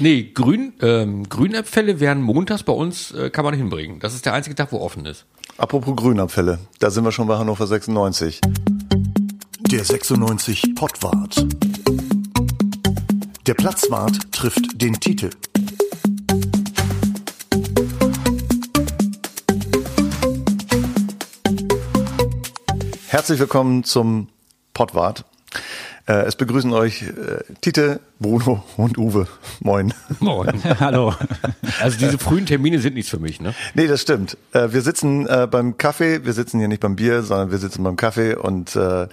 Nee, Grün, ähm, Grünabfälle werden montags bei uns, äh, kann man hinbringen. Das ist der einzige Tag, wo offen ist. Apropos Grünabfälle, da sind wir schon bei Hannover 96. Der 96 Pottwart. Der Platzwart trifft den Titel. Herzlich willkommen zum Pottwart. Äh, es begrüßen euch äh, Tite, Bruno und Uwe. Moin. Moin. Hallo. Also diese frühen Termine sind nichts für mich, ne? Nee, das stimmt. Äh, wir sitzen äh, beim Kaffee, wir sitzen hier nicht beim Bier, sondern wir sitzen beim Kaffee und äh,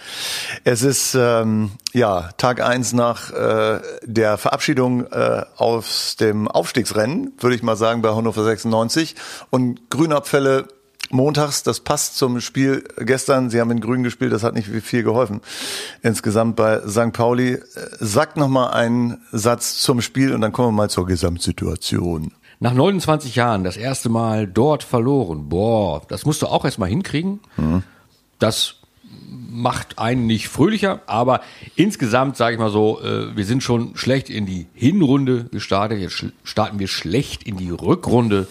es ist ähm, ja Tag eins nach äh, der Verabschiedung äh, aus dem Aufstiegsrennen, würde ich mal sagen, bei Hannover 96 und Grünabfälle montags, das passt zum Spiel gestern. Sie haben in Grün gespielt, das hat nicht viel geholfen. Insgesamt bei St. Pauli. Sagt noch mal einen Satz zum Spiel und dann kommen wir mal zur Gesamtsituation. Nach 29 Jahren das erste Mal dort verloren. Boah, das musst du auch erstmal hinkriegen. Mhm. Das macht einen nicht fröhlicher, aber insgesamt sage ich mal so, äh, wir sind schon schlecht in die Hinrunde gestartet. Jetzt starten wir schlecht in die Rückrunde.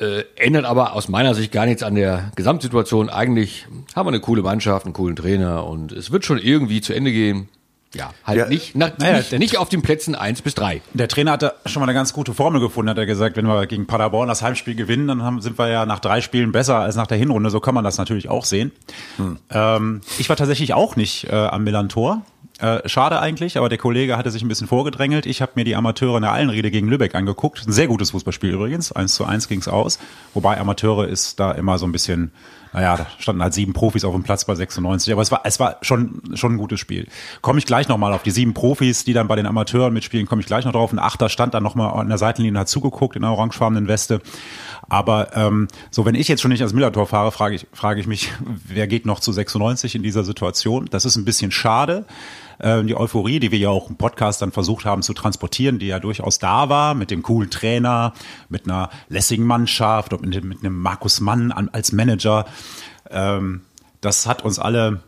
Äh, ändert aber aus meiner Sicht gar nichts an der Gesamtsituation. Eigentlich haben wir eine coole Mannschaft, einen coolen Trainer und es wird schon irgendwie zu Ende gehen. Ja, halt ja, nicht, nach, naja, nicht, nicht, auf den Plätzen eins bis drei. Der Trainer hatte schon mal eine ganz gute Formel gefunden, hat er gesagt, wenn wir gegen Paderborn das Heimspiel gewinnen, dann haben, sind wir ja nach drei Spielen besser als nach der Hinrunde. So kann man das natürlich auch sehen. Hm. Ähm, ich war tatsächlich auch nicht äh, am Millantor. Äh, schade eigentlich, aber der Kollege hatte sich ein bisschen vorgedrängelt. Ich habe mir die Amateure in der Allenrede gegen Lübeck angeguckt. Ein sehr gutes Fußballspiel übrigens. Eins zu eins ging's aus. Wobei Amateure ist da immer so ein bisschen, naja, da standen halt sieben Profis auf dem Platz bei 96. Aber es war, es war schon, schon ein gutes Spiel. Komme ich gleich nochmal auf die sieben Profis, die dann bei den Amateuren mitspielen, komme ich gleich noch drauf. Ein Achter stand dann nochmal an der Seitenlinie hat zugeguckt in der orangefarbenen Weste. Aber ähm, so, wenn ich jetzt schon nicht ans Millertor fahre, frage ich, frage ich mich, wer geht noch zu 96 in dieser Situation? Das ist ein bisschen schade. Ähm, die Euphorie, die wir ja auch im Podcast dann versucht haben zu transportieren, die ja durchaus da war, mit dem coolen Trainer, mit einer lässigen Mannschaft und mit, mit einem Markus Mann als Manager. Ähm, das hat uns alle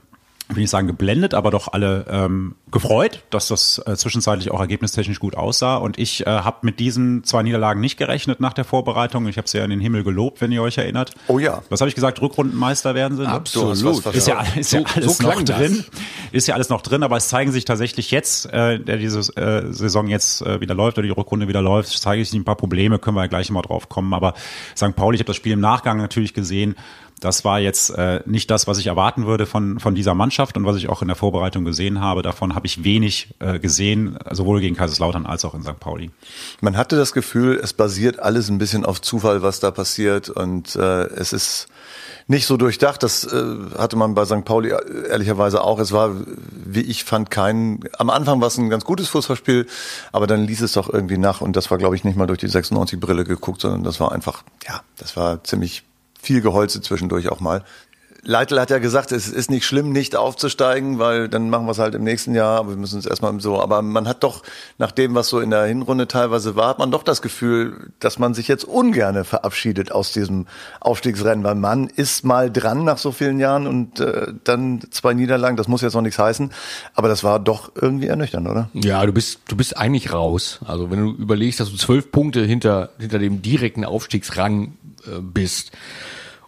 will ich sagen geblendet, aber doch alle ähm, gefreut, dass das äh, zwischenzeitlich auch ergebnistechnisch gut aussah. Und ich äh, habe mit diesen zwei Niederlagen nicht gerechnet nach der Vorbereitung. Ich habe sie ja in den Himmel gelobt, wenn ihr euch erinnert. Oh ja. Was habe ich gesagt? Rückrundenmeister werden sie? Ne? Absolut. Ist ja, ist ja alles so noch drin. Ist ja alles noch drin, aber es zeigen sich tatsächlich jetzt, äh, der diese äh, Saison jetzt äh, wieder läuft oder die Rückrunde wieder läuft, zeige ich ein paar Probleme, können wir ja gleich mal drauf kommen. Aber St. Pauli, ich habe das Spiel im Nachgang natürlich gesehen das war jetzt äh, nicht das, was ich erwarten würde von, von dieser Mannschaft und was ich auch in der Vorbereitung gesehen habe. Davon habe ich wenig äh, gesehen, sowohl gegen Kaiserslautern als auch in St. Pauli. Man hatte das Gefühl, es basiert alles ein bisschen auf Zufall, was da passiert und äh, es ist nicht so durchdacht. Das äh, hatte man bei St. Pauli ehrlicherweise auch. Es war, wie ich fand, kein. Am Anfang war es ein ganz gutes Fußballspiel, aber dann ließ es doch irgendwie nach und das war, glaube ich, nicht mal durch die 96 Brille geguckt, sondern das war einfach, ja, das war ziemlich viel Geholze zwischendurch auch mal. Leitl hat ja gesagt, es ist nicht schlimm, nicht aufzusteigen, weil dann machen wir es halt im nächsten Jahr, aber wir müssen es erstmal so. Aber man hat doch, nach dem, was so in der Hinrunde teilweise war, hat man doch das Gefühl, dass man sich jetzt ungerne verabschiedet aus diesem Aufstiegsrennen, weil man ist mal dran nach so vielen Jahren und äh, dann zwei Niederlagen, das muss jetzt noch nichts heißen, aber das war doch irgendwie ernüchternd, oder? Ja, du bist, du bist eigentlich raus. Also wenn du überlegst, dass du zwölf Punkte hinter, hinter dem direkten Aufstiegsrang äh, bist,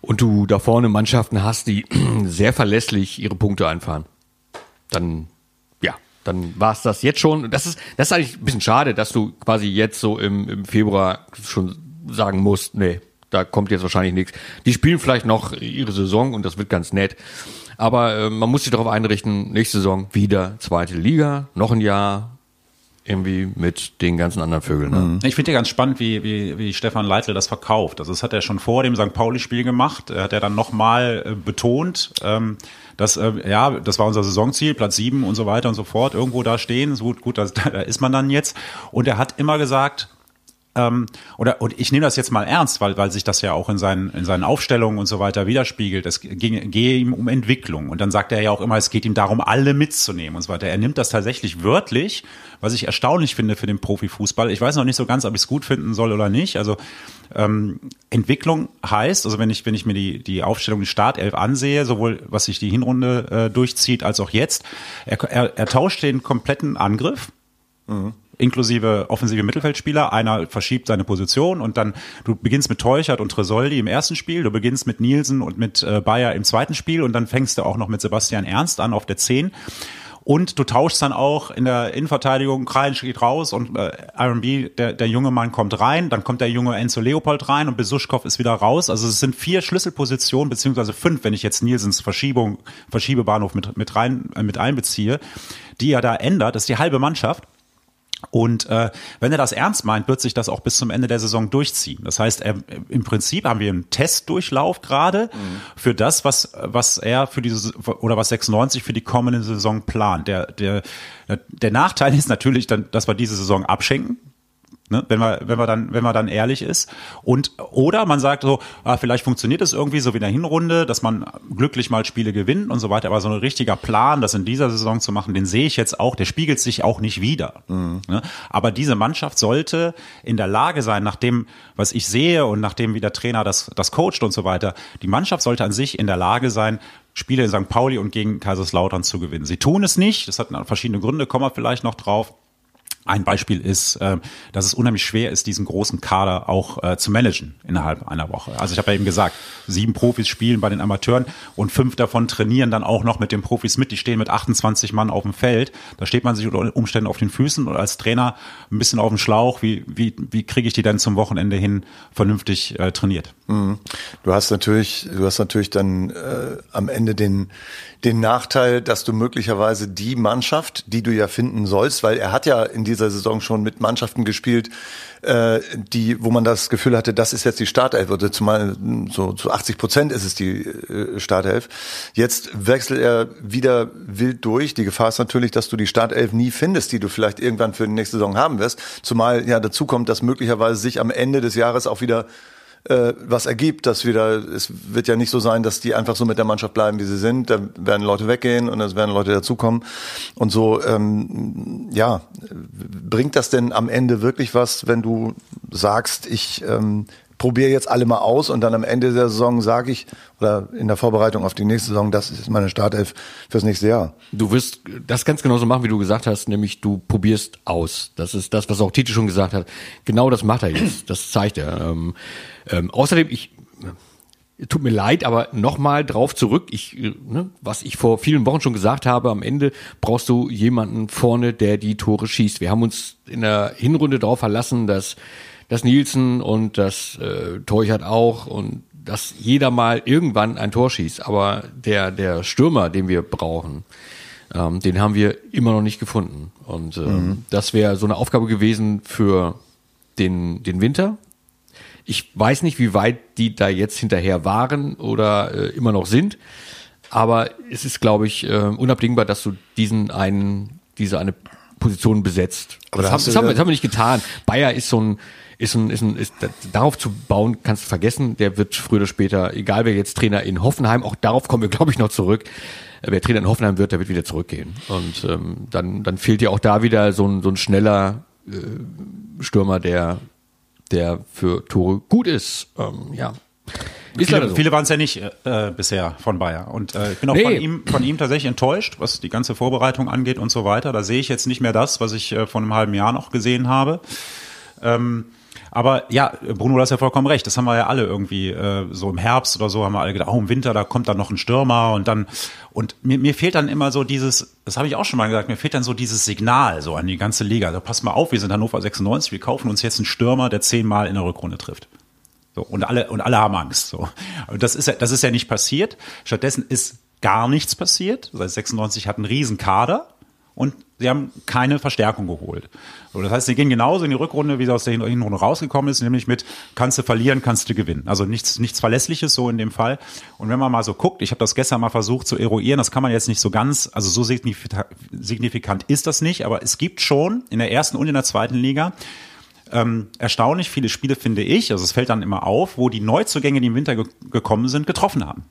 und du da vorne Mannschaften hast, die sehr verlässlich ihre Punkte einfahren, dann ja, dann war es das jetzt schon. Das ist, das ist eigentlich ein bisschen schade, dass du quasi jetzt so im, im Februar schon sagen musst, nee, da kommt jetzt wahrscheinlich nichts. Die spielen vielleicht noch ihre Saison und das wird ganz nett. Aber äh, man muss sich darauf einrichten, nächste Saison wieder zweite Liga, noch ein Jahr, irgendwie mit den ganzen anderen Vögeln. Ne? Mhm. Ich finde ja ganz spannend, wie, wie, wie Stefan Leitl das verkauft. Also das hat er schon vor dem St. Pauli-Spiel gemacht. Er hat er dann nochmal äh, betont, ähm, dass, äh, ja, das war unser Saisonziel, Platz sieben und so weiter und so fort, irgendwo da stehen. So gut, gut, da, da ist man dann jetzt. Und er hat immer gesagt, ähm, oder und ich nehme das jetzt mal ernst, weil, weil sich das ja auch in seinen, in seinen Aufstellungen und so weiter widerspiegelt. Es ging, gehe ihm um Entwicklung. Und dann sagt er ja auch immer, es geht ihm darum, alle mitzunehmen und so weiter. Er nimmt das tatsächlich wörtlich, was ich erstaunlich finde für den Profifußball. Ich weiß noch nicht so ganz, ob ich es gut finden soll oder nicht. Also ähm, Entwicklung heißt, also wenn ich, wenn ich mir die, die Aufstellung, die Startelf ansehe, sowohl was sich die Hinrunde äh, durchzieht, als auch jetzt, er, er, er tauscht den kompletten Angriff. Mhm inklusive offensive Mittelfeldspieler. Einer verschiebt seine Position und dann du beginnst mit Teuchert und Tresoldi im ersten Spiel, du beginnst mit Nielsen und mit äh, Bayer im zweiten Spiel und dann fängst du auch noch mit Sebastian Ernst an auf der 10. Und du tauschst dann auch in der Innenverteidigung, Krallen geht raus und äh, RB, der, der junge Mann kommt rein, dann kommt der junge Enzo Leopold rein und Besuschkow ist wieder raus. Also es sind vier Schlüsselpositionen, beziehungsweise fünf, wenn ich jetzt Nielsens Verschiebung, Verschiebebahnhof mit, mit rein, äh, mit einbeziehe, die er da ändert. Das ist die halbe Mannschaft. Und äh, wenn er das ernst meint, wird sich das auch bis zum Ende der Saison durchziehen. Das heißt, er, im Prinzip haben wir einen Testdurchlauf gerade mhm. für das, was was er für diese oder was 96 für die kommende Saison plant. Der der der Nachteil ist natürlich, dann, dass wir diese Saison abschenken ne? wenn man wenn man dann wenn man dann ehrlich ist und oder man sagt so ah, vielleicht funktioniert es irgendwie so wie in der Hinrunde dass man glücklich mal Spiele gewinnt und so weiter aber so ein richtiger Plan das in dieser Saison zu machen den sehe ich jetzt auch der spiegelt sich auch nicht wieder mhm. ne? aber diese Mannschaft sollte in der Lage sein nach dem was ich sehe und nachdem wie der Trainer das das coacht und so weiter die Mannschaft sollte an sich in der Lage sein Spiele in St. Pauli und gegen Kaiserslautern zu gewinnen. Sie tun es nicht, das hat verschiedene Gründe, kommen wir vielleicht noch drauf. Ein Beispiel ist, äh, dass es unheimlich schwer ist, diesen großen Kader auch äh, zu managen innerhalb einer Woche. Also ich habe ja eben gesagt, sieben Profis spielen bei den Amateuren und fünf davon trainieren dann auch noch mit den Profis mit. Die stehen mit 28 Mann auf dem Feld. Da steht man sich unter Umständen auf den Füßen und als Trainer ein bisschen auf dem Schlauch. Wie, wie, wie kriege ich die dann zum Wochenende hin vernünftig äh, trainiert? Mhm. Du hast natürlich, du hast natürlich dann äh, am Ende den den Nachteil, dass du möglicherweise die Mannschaft, die du ja finden sollst, weil er hat ja in dieser Saison schon mit Mannschaften gespielt, äh, die, wo man das Gefühl hatte, das ist jetzt die Startelf, oder zumal so zu 80 Prozent ist es die äh, Startelf. Jetzt wechselt er wieder wild durch. Die Gefahr ist natürlich, dass du die Startelf nie findest, die du vielleicht irgendwann für die nächste Saison haben wirst. Zumal ja dazu kommt, dass möglicherweise sich am Ende des Jahres auch wieder äh, was ergibt, dass wieder, es wird ja nicht so sein, dass die einfach so mit der Mannschaft bleiben, wie sie sind. Da werden Leute weggehen und es werden Leute dazukommen. Und so, ähm, ja, bringt das denn am Ende wirklich was, wenn du sagst, ich ähm, probiere jetzt alle mal aus und dann am Ende der Saison sage ich, oder in der Vorbereitung auf die nächste Saison, das ist meine Startelf fürs nächste Jahr. Du wirst das ganz genauso machen, wie du gesagt hast, nämlich du probierst aus. Das ist das, was auch Tite schon gesagt hat. Genau das macht er jetzt. Das zeigt er. Ähm, ähm, außerdem, ich tut mir leid, aber nochmal drauf zurück, ich, ne, was ich vor vielen Wochen schon gesagt habe, am Ende brauchst du jemanden vorne, der die Tore schießt. Wir haben uns in der Hinrunde darauf verlassen, dass das Nielsen und das äh, Teuchert auch und dass jeder mal irgendwann ein Tor schießt. Aber der, der Stürmer, den wir brauchen, ähm, den haben wir immer noch nicht gefunden. Und ähm, mhm. das wäre so eine Aufgabe gewesen für den, den Winter. Ich weiß nicht, wie weit die da jetzt hinterher waren oder äh, immer noch sind. Aber es ist, glaube ich, äh, unabdingbar, dass du diesen einen, diese eine Position besetzt. Aber das, das, haben, das, haben, das haben wir nicht getan. Bayer ist so ein, ist ein, ist ein, ist, darauf zu bauen, kannst du vergessen. Der wird früher oder später, egal wer jetzt Trainer in Hoffenheim, auch darauf kommen wir, glaube ich, noch zurück. Wer Trainer in Hoffenheim wird, der wird wieder zurückgehen. Und ähm, dann, dann fehlt dir auch da wieder so ein, so ein schneller äh, Stürmer, der, der für Tore gut ist. Ähm, ja. Ist viele, so. viele waren es ja nicht äh, bisher von Bayer. Und äh, ich bin auch nee. von, ihm, von ihm tatsächlich enttäuscht, was die ganze Vorbereitung angeht und so weiter. Da sehe ich jetzt nicht mehr das, was ich äh, vor einem halben Jahr noch gesehen habe. Ähm, aber ja, Bruno, du hast ja vollkommen recht. Das haben wir ja alle irgendwie äh, so im Herbst oder so haben wir alle gedacht, oh, im Winter, da kommt dann noch ein Stürmer und dann und mir, mir fehlt dann immer so dieses, das habe ich auch schon mal gesagt, mir fehlt dann so dieses Signal so an die ganze Liga. Also pass mal auf, wir sind Hannover 96, wir kaufen uns jetzt einen Stürmer, der zehnmal in der Rückrunde trifft. So, und alle, und alle haben Angst. So. Und das ist ja, das ist ja nicht passiert. Stattdessen ist gar nichts passiert. Seit 96 hat einen riesen Kader und sie haben keine Verstärkung geholt. So, das heißt, sie gehen genauso in die Rückrunde, wie sie aus der Hinrunde rausgekommen ist, nämlich mit kannst du verlieren, kannst du gewinnen. Also nichts, nichts Verlässliches so in dem Fall. Und wenn man mal so guckt, ich habe das gestern mal versucht zu eruieren, das kann man jetzt nicht so ganz, also so signifikant ist das nicht, aber es gibt schon in der ersten und in der zweiten Liga ähm, erstaunlich viele Spiele, finde ich, also es fällt dann immer auf, wo die Neuzugänge, die im Winter ge gekommen sind, getroffen haben.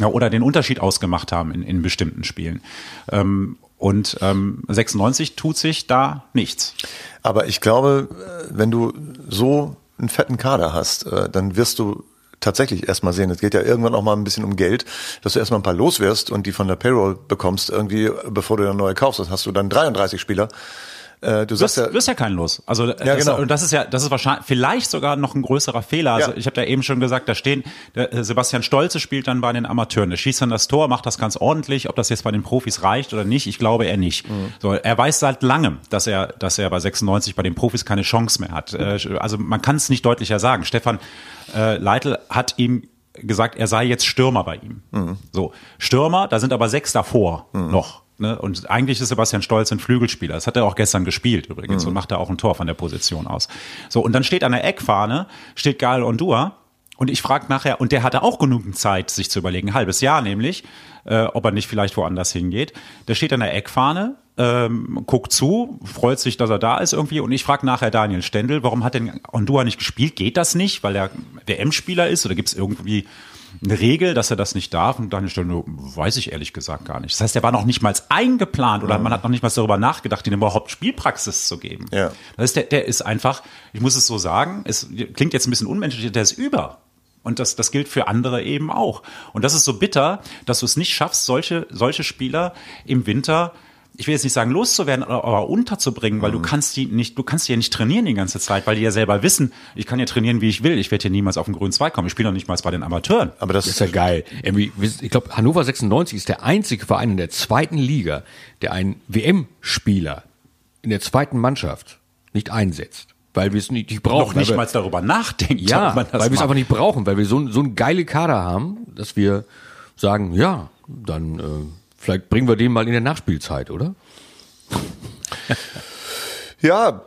Ja, oder den Unterschied ausgemacht haben in, in bestimmten Spielen. Ähm, und ähm, 96 tut sich da nichts. Aber ich glaube, wenn du so einen fetten Kader hast, äh, dann wirst du tatsächlich erstmal sehen, es geht ja irgendwann auch mal ein bisschen um Geld, dass du erstmal ein paar loswirst und die von der Payroll bekommst, irgendwie, bevor du eine neue kaufst. Das hast du dann 33 Spieler Äh, du sagst wirst, ja, wirst ja kein Los. Also Ja, das, genau. und das ist ja, das ist wahrscheinlich vielleicht sogar noch ein größerer Fehler. Also Ja. ich habe da eben schon gesagt, da stehen der, äh, Sebastian Stolze spielt dann bei den Amateuren. Der schießt dann das Tor, macht das ganz ordentlich. Ob das jetzt bei den Profis reicht oder nicht, ich glaube er nicht. Mhm. So, er weiß seit langem, dass er, dass er bei 96 bei den Profis keine Chance mehr hat. Äh, also man kann es nicht deutlicher sagen. Stefan äh, Leitl hat ihm gesagt, er sei jetzt Stürmer bei ihm. Mhm. So Stürmer, da sind aber sechs davor noch. Ne? Und eigentlich ist Sebastian Stolz ein Flügelspieler. Das hat er auch gestern gespielt übrigens und macht da auch ein Tor von der Position aus. So, und dann steht an der Eckfahne, steht Gael Ondua. Und ich frage nachher, und der hatte auch genügend Zeit, sich zu überlegen, ein halbes Jahr nämlich, äh, ob er nicht vielleicht woanders hingeht. Der steht an der Eckfahne, ähm, guckt zu, freut sich, dass er da ist irgendwie. Und ich frage nachher Daniel Stendel, warum hat denn Ondua nicht gespielt? Geht das nicht, weil er WM-Spieler ist? Oder gibt es irgendwie eine Regel, dass er das nicht darf? Und Daniel Stendel, weiß ich ehrlich gesagt gar nicht. Das heißt, er war noch nicht mal eingeplant oder man hat noch nicht mal darüber nachgedacht, ihm überhaupt Spielpraxis zu geben. Ja. Das ist der, der ist einfach, ich muss es so sagen, es klingt jetzt ein bisschen unmenschlich, der ist über. Und das, das gilt für andere eben auch. Und das ist so bitter, dass du es nicht schaffst, solche, solche Spieler im Winter, ich will jetzt nicht sagen loszuwerden, aber, unterzubringen, weil du kannst die nicht, du kannst die ja nicht trainieren die ganze Zeit, weil die ja selber wissen, ich kann ja trainieren, wie ich will, ich werde hier niemals auf den grünen Zweig kommen. Ich spiele noch nicht mal bei den Amateuren. aber das Das ist ja geil. Irgendwie, Ich glaube, Hannover 96 ist der einzige Verein in der zweiten Liga, der einen WM-Spieler in der zweiten Mannschaft nicht einsetzt. Weil wir es nicht, nicht brauchen. Noch nicht weil mal darüber nachdenkt, Ja, ob man das weil wir es einfach nicht brauchen, weil wir so, ein- so einen geile Kader haben, dass wir sagen, ja, dann äh, vielleicht bringen wir den mal in der Nachspielzeit, oder? Ja,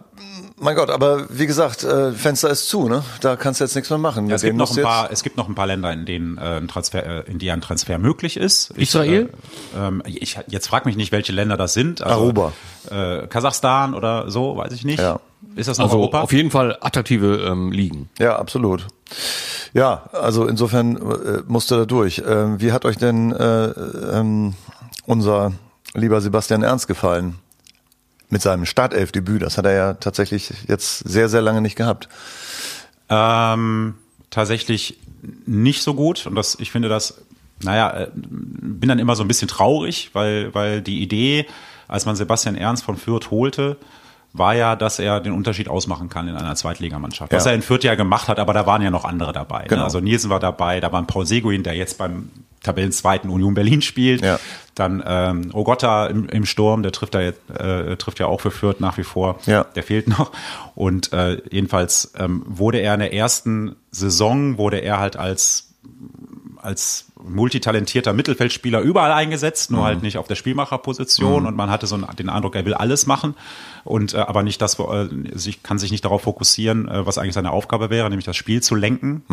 mein Gott, aber wie gesagt, äh, Fenster ist zu, ne? Da kannst du jetzt nichts mehr machen. Ja, es gibt noch ein paar, es gibt noch ein paar Länder, in denen äh, ein Transfer, äh, in die ein Transfer möglich ist. Ich, Israel? Äh, ähm, ich, jetzt frag mich nicht, welche Länder das sind. Also, Aruba. Äh, Kasachstan oder so, weiß ich nicht. Ja. Ist das noch Also Europa? auf jeden Fall attraktive ähm, Ligen. Ja, absolut. Ja, also insofern äh, musste da durch. Ähm, wie hat euch denn äh, ähm, unser lieber Sebastian Ernst gefallen? Mit seinem Startelfdebüt, das hat er ja tatsächlich jetzt sehr, sehr lange nicht gehabt. Ähm, tatsächlich nicht so gut und das, ich finde das, naja, äh, bin dann immer so ein bisschen traurig, weil, weil die Idee, als man Sebastian Ernst von Fürth holte, war ja, dass er den Unterschied ausmachen kann in einer Zweitligamannschaft. Was Ja. er in Fürth ja gemacht hat, aber da waren ja noch andere dabei. Ne? Genau. Also Nielsen war dabei, da war ein Paul Seguin, der jetzt beim Tabellenzweiten Union Berlin spielt. Ja. Dann ähm, Ogotta im, im Sturm, der trifft da jetzt, äh, trifft ja auch für Fürth nach wie vor. Ja. Der fehlt noch. Und äh, jedenfalls ähm, wurde er in der ersten Saison, wurde er halt als als multitalentierter Mittelfeldspieler überall eingesetzt, nur halt nicht auf der Spielmacherposition und man hatte so den Eindruck, er will alles machen und äh, aber nicht das, äh, sich kann sich nicht darauf fokussieren, äh, was eigentlich seine Aufgabe wäre, nämlich das Spiel zu lenken.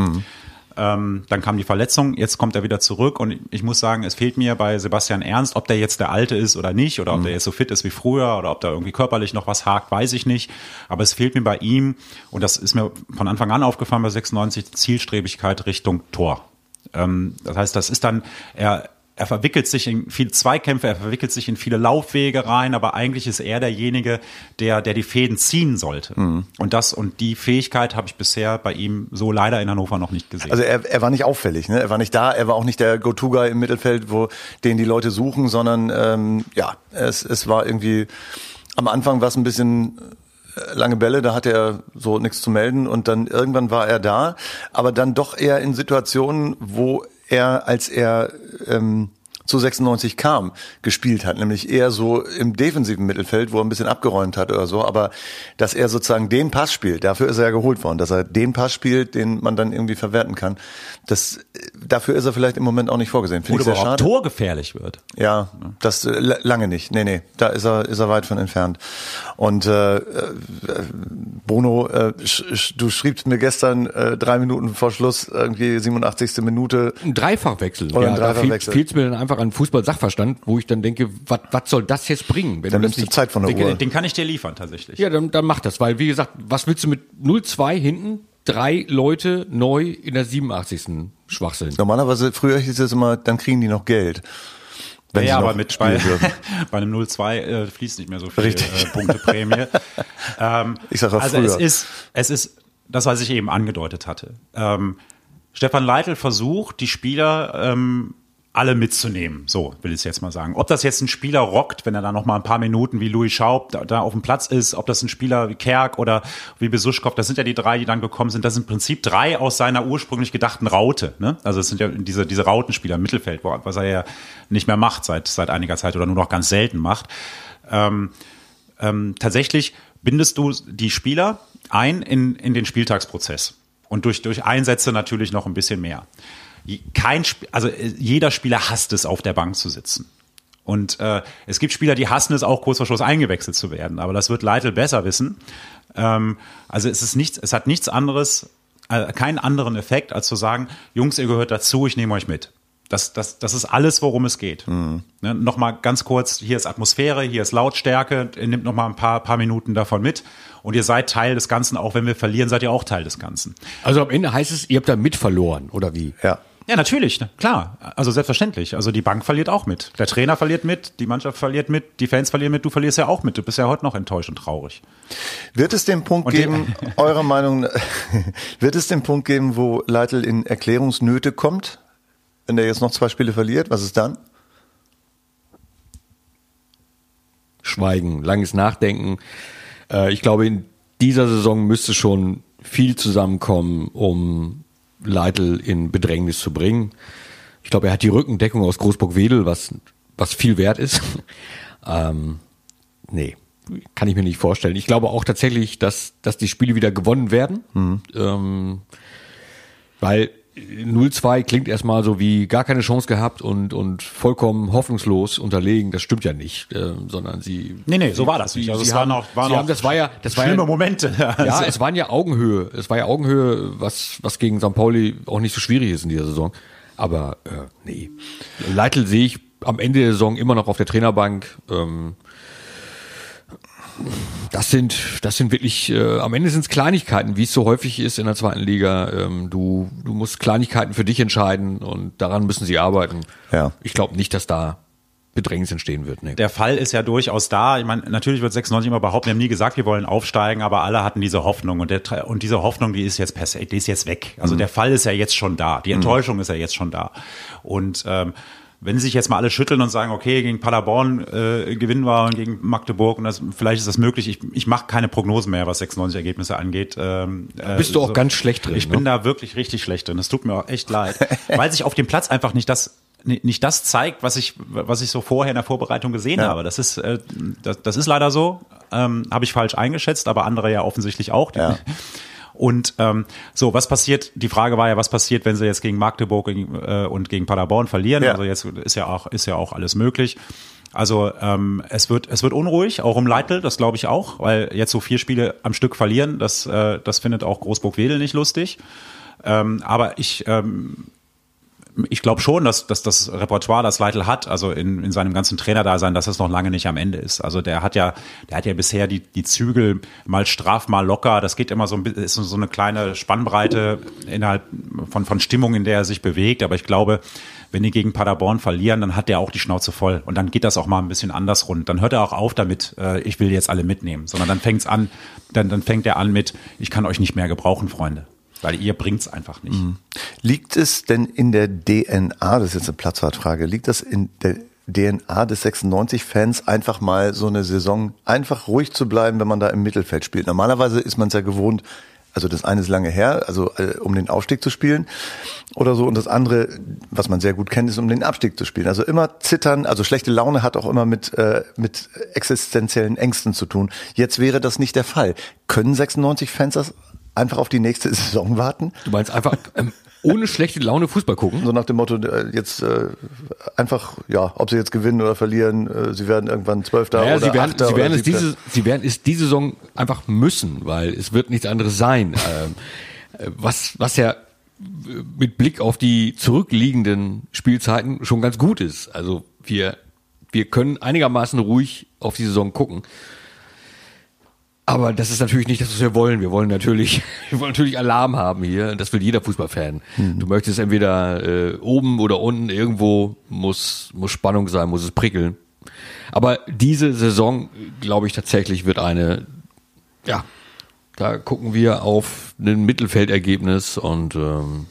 Ähm, dann kam die Verletzung, jetzt kommt er wieder zurück und ich muss sagen, es fehlt mir bei Sebastian Ernst, ob der jetzt der Alte ist oder nicht oder ob der jetzt so fit ist wie früher oder ob da irgendwie körperlich noch was hakt, weiß ich nicht. Aber es fehlt mir bei ihm und das ist mir von Anfang an aufgefallen bei 96 Zielstrebigkeit Richtung Tor. Ähm, das heißt, das ist dann, er, er verwickelt sich in viele Zweikämpfe, er verwickelt sich in viele Laufwege rein, aber eigentlich ist er derjenige, der, der die Fäden ziehen sollte. Und das und die Fähigkeit habe ich bisher bei ihm so leider in Hannover noch nicht gesehen. Also er, er war nicht auffällig, ne? Er war nicht da, er war auch nicht der Go-To-Guy im Mittelfeld, wo den die Leute suchen, sondern ähm, ja, es, es war irgendwie am Anfang war es ein bisschen äh, lange Bälle, da hatte er so nichts zu melden und dann irgendwann war er da, aber dann doch eher in Situationen, wo er, als er ähm, zu 96 kam, gespielt hat, nämlich eher so im defensiven Mittelfeld, wo er ein bisschen abgeräumt hat oder so, aber dass er sozusagen den Pass spielt, dafür ist er ja geholt worden, dass er den Pass spielt, den man dann irgendwie verwerten kann, das, dafür ist er vielleicht im Moment auch nicht vorgesehen. Finde ich sehr schade. torgefährlich wird. Ja, das äh, la- lange nicht. Nee, nee, da ist er ist er weit von entfernt. Und äh, äh, Bruno, äh, du schriebst mir gestern äh, drei Minuten vor Schluss irgendwie 87. Minute. Ein Dreifachwechsel. Oder ein ja, Dreifachwechsel. Da fehlt es mir dann einfach an Fußball-Sachverstand, wo ich dann denke, was soll das jetzt bringen? Wenn Dann du nimmst das du nicht, Zeit von der Uhr. Den, den kann ich dir liefern tatsächlich. ja, dann, dann mach das, weil wie gesagt, was willst du mit 0-2 hinten? Drei Leute neu in der 87. Schwachsinn. Normalerweise früher hieß es immer, dann kriegen die noch Geld. Ja, sie ja, aber mit bei, bei einem 0-2 äh, fließt nicht mehr so viel Richtig. äh, Punkteprämie. ähm, Ich sag auch also früher. es ist, es ist das, was ich eben angedeutet hatte. Ähm, Stefan Leitl versucht, die Spieler ähm, alle mitzunehmen. So will ich es jetzt mal sagen. Ob das jetzt ein Spieler rockt, wenn er da noch mal ein paar Minuten wie Louis Schaub da, da auf dem Platz ist, ob das ein Spieler wie Kerk oder wie Besuschkow, das sind ja die drei, die dann gekommen sind. Das sind im Prinzip drei aus seiner ursprünglich gedachten Raute. Ne? Also es sind ja diese, diese Rautenspieler im Mittelfeld, was er ja nicht mehr macht seit, seit einiger Zeit oder nur noch ganz selten macht. Ähm, ähm, tatsächlich bindest du die Spieler ein in, in den Spieltagsprozess. Und durch, durch Einsätze natürlich noch ein bisschen mehr kein also äh, jeder Spieler hasst es, auf der Bank zu sitzen. Und äh, es gibt Spieler, die hassen es auch, kurz vor Schluss eingewechselt zu werden. Aber das wird Leitl besser wissen. Ähm, also es ist nichts, es hat nichts anderes, äh, keinen anderen Effekt, als zu sagen, Jungs, ihr gehört dazu, ich nehme euch mit. Das, das, das ist alles, worum es geht. Mhm. Ne, Nochmal ganz kurz, hier ist Atmosphäre, hier ist Lautstärke, ihr nehmt nochmal ein paar, paar Minuten davon mit und ihr seid Teil des Ganzen, auch wenn wir verlieren, seid ihr auch Teil des Ganzen. Also am Ende heißt es, ihr habt da mit verloren, oder wie? Ja. Ja, natürlich, klar. Also selbstverständlich. Also die Bank verliert auch mit. Der Trainer verliert mit, die Mannschaft verliert mit, die Fans verlieren mit, du verlierst ja auch mit. Du bist ja heute noch enttäuscht und traurig. Wird es den Punkt und geben, eurer Meinung, wird es den Punkt geben, wo Leitl in Erklärungsnöte kommt, wenn der jetzt noch zwei Spiele verliert? Was ist dann? Schweigen, langes Nachdenken. Äh, ich glaube, in dieser Saison müsste schon viel zusammenkommen, um Leitl in Bedrängnis zu bringen. Ich glaube, er hat die Rückendeckung aus Großburg-Wedel, was, was viel wert ist. ähm, nee, kann ich mir nicht vorstellen. Ich glaube auch tatsächlich, dass, dass die Spiele wieder gewonnen werden. Mhm. Ähm, weil 0-2 klingt erstmal so wie gar keine Chance gehabt und, und vollkommen hoffnungslos unterlegen. Das stimmt ja nicht, äh, sondern sie. Nee, nee, so war das nicht. Also sie es haben, war noch, war noch haben, das war ja, das war schlimme ja, Momente. Ja, es waren ja Augenhöhe. Es war ja Augenhöhe, was, was gegen St. Pauli auch nicht so schwierig ist in dieser Saison. Aber äh, nee. Leitl sehe ich am Ende der Saison immer noch auf der Trainerbank. Ähm, das sind, das sind wirklich, äh, am Ende sind es Kleinigkeiten, wie es so häufig ist in der zweiten Liga. Ähm, du, du musst Kleinigkeiten für dich entscheiden und daran müssen sie arbeiten. Ja. Ich glaube nicht, dass da Bedrängnis entstehen wird. Nee. Der Fall ist ja durchaus da. Ich meine, natürlich wird 96 immer behaupten, wir haben nie gesagt, wir wollen aufsteigen, aber alle hatten diese Hoffnung und, der, und diese Hoffnung, die ist jetzt per se, die ist jetzt weg. Also mhm. der Fall ist ja jetzt schon da. Die Enttäuschung mhm. ist ja jetzt schon da. Und ähm, wenn sich jetzt mal alle schütteln und sagen, okay, gegen Paderborn äh, gewinnen wir und gegen Magdeburg und das, vielleicht ist das möglich. Ich, ich mache keine Prognosen mehr, was 96 Ergebnisse angeht. Ähm, äh, Bist du auch so. ganz schlecht drin? Ich ne? bin da wirklich richtig schlecht drin. Das tut mir auch echt leid, weil sich auf dem Platz einfach nicht das nicht das zeigt, was ich was ich so vorher in der Vorbereitung gesehen ja. habe. Das ist äh, das, das ist leider so. Ähm, habe ich falsch eingeschätzt, aber andere ja offensichtlich auch. Ja. Und ähm, so, was passiert? Die Frage war ja, was passiert, wenn sie jetzt gegen Magdeburg äh, und gegen Paderborn verlieren? Ja. Also jetzt ist ja auch ist ja auch alles möglich. Also ähm, es wird es wird unruhig, auch um Leitl, das glaube ich auch, weil jetzt so vier Spiele am Stück verlieren, das äh, das findet auch Großburg-Wedel nicht lustig. Ähm, aber ich ähm, ich glaube schon, dass, dass das Repertoire, das Leitl hat, also in, in seinem ganzen Trainerdasein, dass es noch lange nicht am Ende ist. Also der hat ja, der hat ja bisher die, die Zügel mal straff, mal locker. Das geht immer so ein bisschen, ist so eine kleine Spannbreite innerhalb von, von Stimmung, in der er sich bewegt. Aber ich glaube, wenn die gegen Paderborn verlieren, dann hat der auch die Schnauze voll. Und dann geht das auch mal ein bisschen anders rund. Dann hört er auch auf damit, äh, ich will jetzt alle mitnehmen, sondern dann fängt's an, dann, dann fängt er an mit, ich kann euch nicht mehr gebrauchen, Freunde weil ihr bringt's einfach nicht. Mhm. Liegt es denn in der DNA, das ist jetzt eine Platzwartfrage, liegt das in der DNA des 96-Fans einfach mal so eine Saison einfach ruhig zu bleiben, wenn man da im Mittelfeld spielt? Normalerweise ist man es ja gewohnt, also das eine ist lange her, also äh, um den Aufstieg zu spielen oder so und das andere, was man sehr gut kennt, ist um den Abstieg zu spielen. Also immer zittern, also schlechte Laune hat auch immer mit äh, mit existenziellen Ängsten zu tun. Jetzt wäre das nicht der Fall. Können 96 Fans das einfach auf die nächste Saison warten. Du meinst einfach ähm, ohne schlechte Laune Fußball gucken? So nach dem Motto, äh, jetzt äh, einfach, ja, ob sie jetzt gewinnen oder verlieren, äh, sie werden irgendwann Zwölfter naja, oder sie werden, Achter sie werden es diese, Sie werden es diese Saison einfach müssen, weil es wird nichts anderes sein. ähm, äh, was, was ja mit Blick auf die zurückliegenden Spielzeiten schon ganz gut ist. Also wir, wir können einigermaßen ruhig auf die Saison gucken. Aber das ist natürlich nicht das, was wir wollen. Wir wollen natürlich, wir wollen natürlich Alarm haben hier. Das will jeder Fußballfan. Mhm. Du möchtest entweder äh, oben oder unten irgendwo muss muss Spannung sein, muss es prickeln. Aber diese Saison, glaube ich tatsächlich, wird eine, ja, da gucken wir auf ein Mittelfeldergebnis und ähm,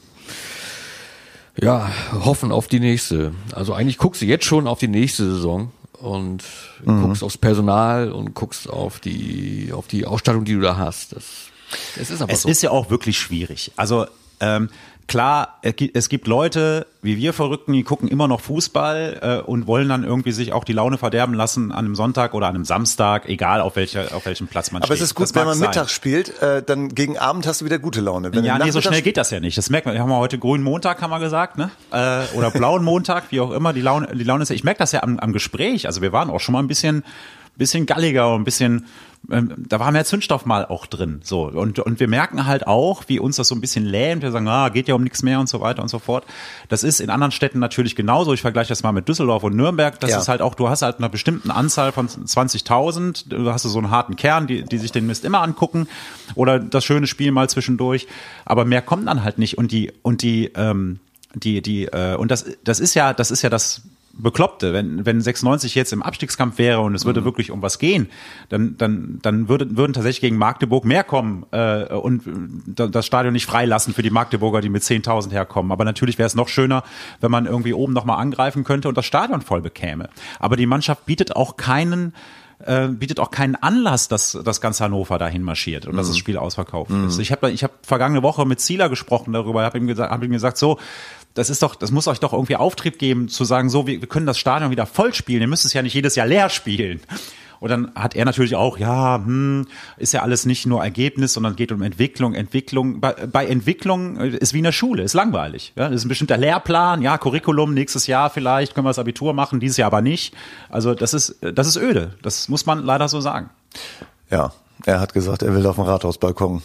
Ja, hoffen auf die nächste. Also eigentlich guckst du jetzt schon auf die nächste Saison und guckst aufs Personal und guckst auf die auf die Ausstattung, die du da hast. Das, das ist aber Es so. ist ja auch wirklich schwierig. Also ähm, klar, es gibt- Leute wie wir Verrückten, die gucken immer noch Fußball äh, und wollen dann irgendwie sich auch die Laune verderben lassen an einem Sonntag oder an einem Samstag, egal auf welcher auf welchem Platz man Aber steht. es ist gut, Das wenn man sein. mittags spielt, äh, dann gegen Abend hast du wieder gute Laune. Wenn Ja, nee, so schnell geht das ja nicht. Das merkt man. Wir haben ja heute grünen Montag, haben wir gesagt, ne? Äh, oder blauen Montag, wie auch immer. Die Laune, die Laune ist ja, ich merke das ja am, am Gespräch. Also wir waren auch schon mal ein bisschen, bisschen galliger und ein bisschen, ähm, da war mehr Zündstoff mal auch drin. So. Und, und wir merken halt auch, wie uns das so ein bisschen lähmt. Wir sagen, ah, geht ja um nichts mehr und so weiter und so fort. Das ist in anderen Städten natürlich genauso. Ich vergleiche das mal mit Düsseldorf und Nürnberg. Das Ja. ist halt auch, du hast halt eine bestimmten Anzahl von 20.000. Du hast so einen harten Kern, die, die sich den Mist immer angucken. Oder das schöne Spiel mal zwischendurch. Aber mehr kommt dann halt nicht. Und die, und die, ähm, die, die, äh, und das, das ist ja, das ist ja das Bekloppte. Wenn, wenn 96 jetzt im Abstiegskampf wäre und es würde wirklich um was gehen, dann, dann, dann würde, würden tatsächlich gegen Magdeburg mehr kommen äh, und äh, das Stadion nicht freilassen für die Magdeburger, die mit 10.000 herkommen. Aber natürlich wäre es noch schöner, wenn man irgendwie oben nochmal angreifen könnte und das Stadion voll bekäme. Aber die Mannschaft bietet auch keinen äh, bietet auch keinen Anlass, dass das ganze Hannover dahin marschiert und dass das Spiel ausverkauft ist. Ich habe ich hab vergangene Woche mit Zieler gesprochen darüber, habe ihm, gesagt, hab ihm gesagt, so, das ist doch, das muss euch doch irgendwie Auftrieb geben, zu sagen, so, wir, wir können das Stadion wieder voll spielen, ihr müsst es ja nicht jedes Jahr leer spielen. Und dann hat er natürlich auch, ja, hm, ist ja alles nicht nur Ergebnis, sondern geht um Entwicklung. Entwicklung, bei, bei Entwicklung ist wie in der Schule, ist langweilig. Ja, das ist ein bestimmter Lehrplan, ja, Curriculum, nächstes Jahr vielleicht können wir das Abitur machen, dieses Jahr aber nicht. Also das ist, das ist öde. Das muss man leider so sagen. Ja, er hat gesagt, er will auf dem Rathausbalkon.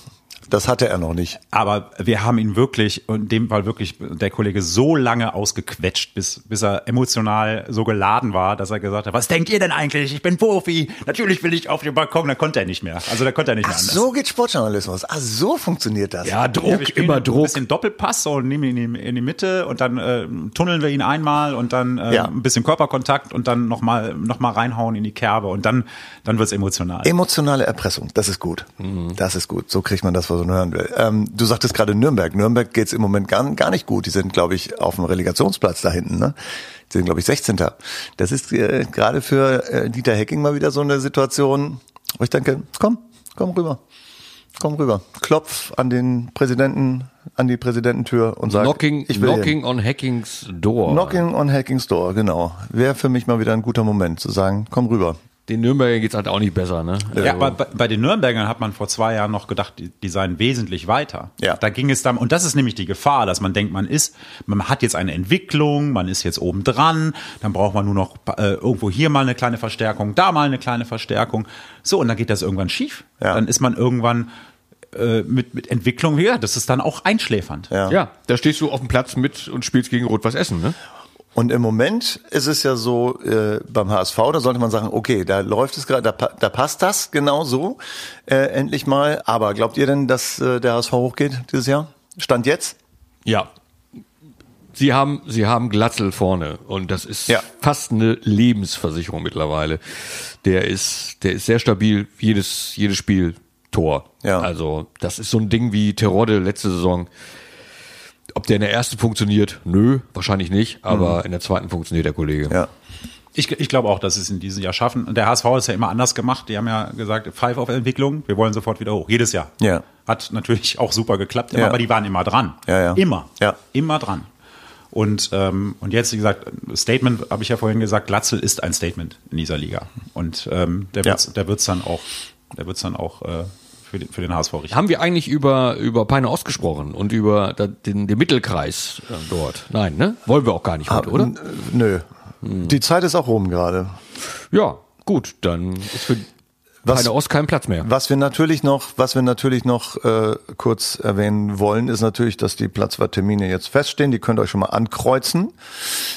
Das hatte er noch nicht. Aber wir haben ihn wirklich, in dem Fall wirklich der Kollege so lange ausgequetscht, bis, bis er emotional so geladen war, dass er gesagt hat, was denkt ihr denn eigentlich? Ich bin Profi. Natürlich will ich auf den Balkon. Da konnte er nicht mehr. Also da konnte er nicht mehr Ach, anders. so geht Sportjournalismus. Ah, so funktioniert das. ja, Ja, Druck, wir spielen immer Ein Druck. bisschen Doppelpass und nehmen ihn in die, in die Mitte und dann äh, tunneln wir ihn einmal und dann äh, Ja. ein bisschen Körperkontakt und dann nochmal noch mal reinhauen in die Kerbe und dann, dann wird's emotional. Emotionale Erpressung, das ist gut. Mhm. Das ist gut. So kriegt man das, was man hören will. Ähm, du sagtest gerade Nürnberg. Nürnberg geht's im Moment gar, gar nicht gut. Die sind, glaube ich, auf dem Relegationsplatz da hinten. Ne? Die sind, glaube ich, 16. Das ist äh, gerade für äh, Dieter Hecking mal wieder so eine Situation, wo ich denke, komm, komm rüber. Komm rüber. Klopf an den Präsidenten, an die Präsidententür und sag, Knocking, ich will hin. knocking on Hackings door. Knocking on Hacking's Door, genau. Wäre für mich mal wieder ein guter Moment zu sagen, komm rüber. Den Nürnbergern geht's halt auch nicht besser, ne? Ja, aber bei, bei den Nürnbergern hat man vor zwei Jahren noch gedacht, die, die seien wesentlich weiter. Ja. Da ging es dann, und das ist nämlich die Gefahr, dass man denkt, man ist, man hat jetzt eine Entwicklung, man ist jetzt oben dran, dann braucht man nur noch äh, irgendwo hier mal eine kleine Verstärkung, da mal eine kleine Verstärkung. So, und dann geht das irgendwann schief. Ja. Dann ist man irgendwann äh, mit, mit Entwicklung, ja, das ist dann auch einschläfernd. Ja. Ja, da stehst du auf dem Platz mit und spielst gegen Rot-Was Essen, ne? Und im Moment ist es ja so äh, beim HSV, da sollte man sagen, okay, da läuft es gerade, da, da passt das genau so äh, endlich mal. Aber glaubt ihr denn, dass äh, der HSV hochgeht dieses Jahr? Stand jetzt? Ja. Sie haben, sie haben Glatzel vorne und das ist Ja. fast eine Lebensversicherung mittlerweile. Der ist, der ist sehr stabil, jedes, jedes Spiel Tor. Ja. Also, das ist so ein Ding wie Terodde letzte Saison. Ob der in der ersten funktioniert? Nö, wahrscheinlich nicht, aber in der zweiten funktioniert der Kollege. Ja. Ich, ich glaube auch, dass sie es in diesem Jahr schaffen. Und der HSV ist ja immer anders gemacht. Die haben ja gesagt, Five auf Entwicklung, wir wollen sofort wieder hoch. Jedes Jahr. Ja. Hat natürlich auch super geklappt, immer, Ja. aber die waren immer dran. Ja, ja. Immer. Ja. Immer dran. Und, ähm, und jetzt, wie gesagt, Statement, habe ich ja vorhin gesagt, Glatzel ist ein Statement in dieser Liga. Und ähm, der Ja. wird's, der wird's dann auch, der wird's dann auch äh, für, den, für den HSV richten. Haben wir eigentlich über, über Peine Ost gesprochen und über den, den Mittelkreis äh, dort? Nein, ne? Wollen wir auch gar nicht heute, oder? N- Nö. Die Zeit ist auch rum gerade. Ja, gut, dann ist für Was- Peine Ost kein Platz mehr. Was wir natürlich noch, was wir natürlich noch äh, kurz erwähnen wollen, ist natürlich, dass die Platzwarttermine jetzt feststehen. Die könnt ihr euch schon mal ankreuzen.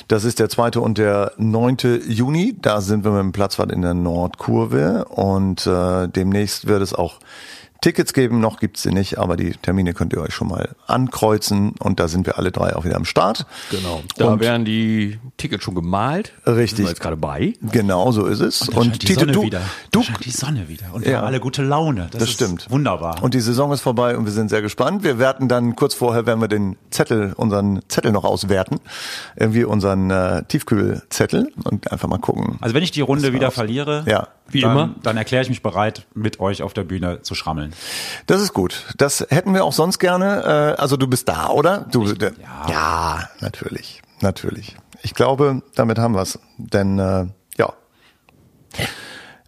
Das ist der zweite und der neunte Juni. Da sind wir mit dem Platzwart in der Nordkurve und äh, demnächst wird es auch Tickets geben, noch gibt's sie nicht, aber die Termine könnt ihr euch schon mal ankreuzen und da sind wir alle drei auch wieder am Start. Genau. Da Und- werden die Tickets schon gemalt. Richtig. Sind wir jetzt gerade bei. Genau so ist es. Scheint die Tite, Sonne du, wieder. du, die Sonne wieder. Und wir Ja. haben alle gute Laune. Das, das stimmt. Wunderbar. Und die Saison ist vorbei und wir sind sehr gespannt. Wir werten dann kurz vorher, werden wir den Zettel, unseren Zettel noch auswerten. Irgendwie unseren äh, Tiefkühlzettel und einfach mal gucken. also wenn ich die Runde wieder verliere, Ja. Wie dann, immer. dann erkläre ich mich bereit, mit euch auf der Bühne zu schrammeln. Das ist gut. Das hätten wir auch sonst gerne. Äh, also du bist da, oder? Du, ja. ja, natürlich, natürlich. Ich glaube, damit haben wir's. Denn äh, ja,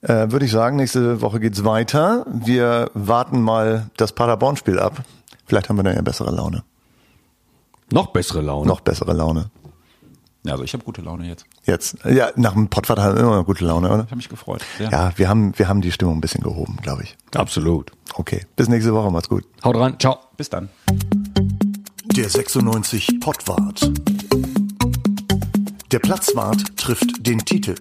äh, würde ich sagen, nächste Woche geht's weiter. Wir warten mal das Paderborn-Spiel ab. Vielleicht haben wir dann ja bessere Laune. Noch bessere Laune. Noch bessere Laune. Ja, also ich habe gute Laune jetzt. Jetzt, ja, nach dem Pottwart haben wir immer noch gute Laune, oder? Ich habe mich gefreut. Sehr. Ja, wir haben, wir haben die Stimmung ein bisschen gehoben, glaube ich. Absolut. Okay, bis nächste Woche, macht's gut. Haut rein. Ciao. Bis dann. Der 96 Pottwart. Der Platzwart trifft den Titel.